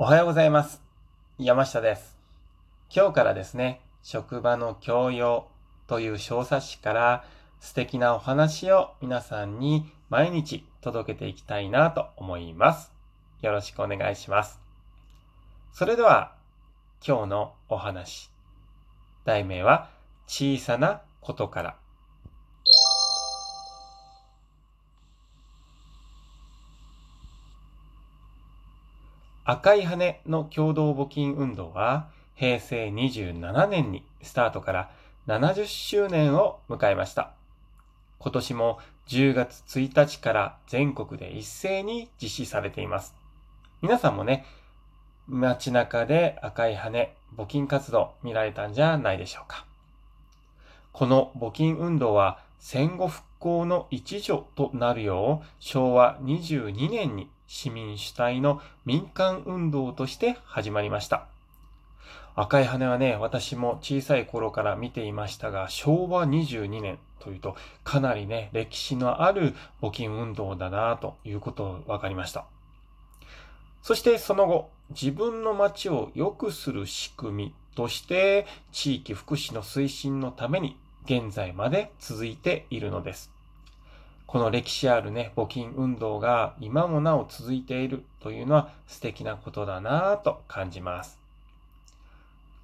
おはようございます。山下です。今日からですね、職場の教養という小冊子から素敵なお話を皆さんに毎日届けていきたいなと思います。よろしくお願いします。それでは今日のお話。題名は小さなことから。赤い羽の共同募金運動は平成27年にスタートから70周年を迎えました。今年も10月1日から全国で一斉に実施されています。皆さんもね、街中で赤い羽、募金活動見られたんじゃないでしょうか。この募金運動は戦後復興の一助となるよう昭和22年に市民主体の民間運動として始まりました。赤い羽はね、私も小さい頃から見ていましたが、昭和22年というとかなりね、歴史のある募金運動だなということを分かりました。そしてその後、自分の街を良くする仕組みとして地域福祉の推進のために現在まで続いているのです。この歴史あるね、募金運動が今もなお続いているというのは素敵なことだなぁと感じます。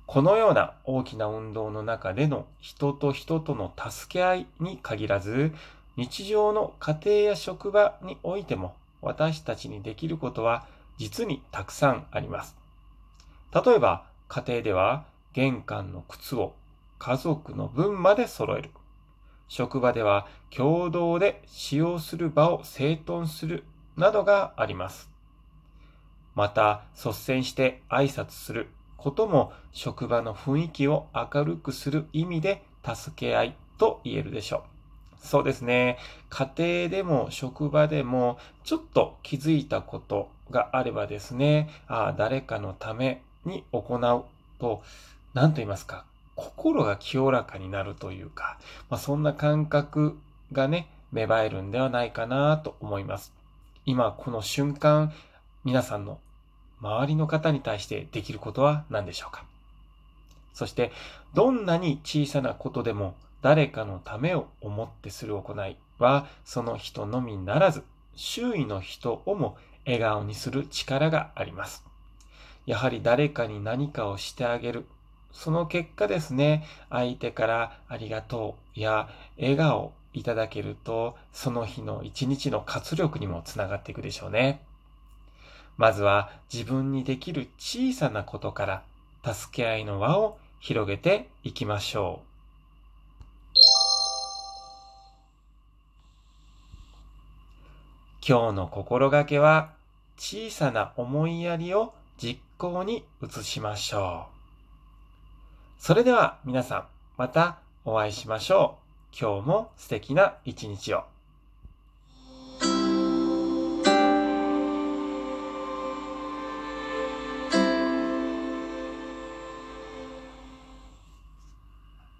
このような大きな運動の中での人と人との助け合いに限らず、日常の家庭や職場においても私たちにできることは実にたくさんあります。例えば、家庭では玄関の靴を家族の分まで揃える。職場では共同で使用する場を整頓するなどがあります。また、率先して挨拶することも職場の雰囲気を明るくする意味で助け合いと言えるでしょう。そうですね。家庭でも職場でもちょっと気づいたことがあればですね、ああ誰かのために行うと、何と言いますか、心が清らかになるというか、まあ、そんな感覚がね、芽生えるんではないかなと思います。今この瞬間、皆さんの周りの方に対してできることは何でしょうか？そして、どんなに小さなことでも誰かのためを思ってする行いは、その人のみならず、周囲の人をも笑顔にする力があります。やはり誰かに何かをしてあげる。その結果ですね、相手からありがとうや笑顔をいただけると、その日の一日の活力にもつながっていくでしょうね。まずは自分にできる小さなことから助け合いの輪を広げていきましょう。今日の心がけは小さな思いやりを実行に移しましょう。それでは皆さんまたお会いしましょう。今日も素敵な一日を。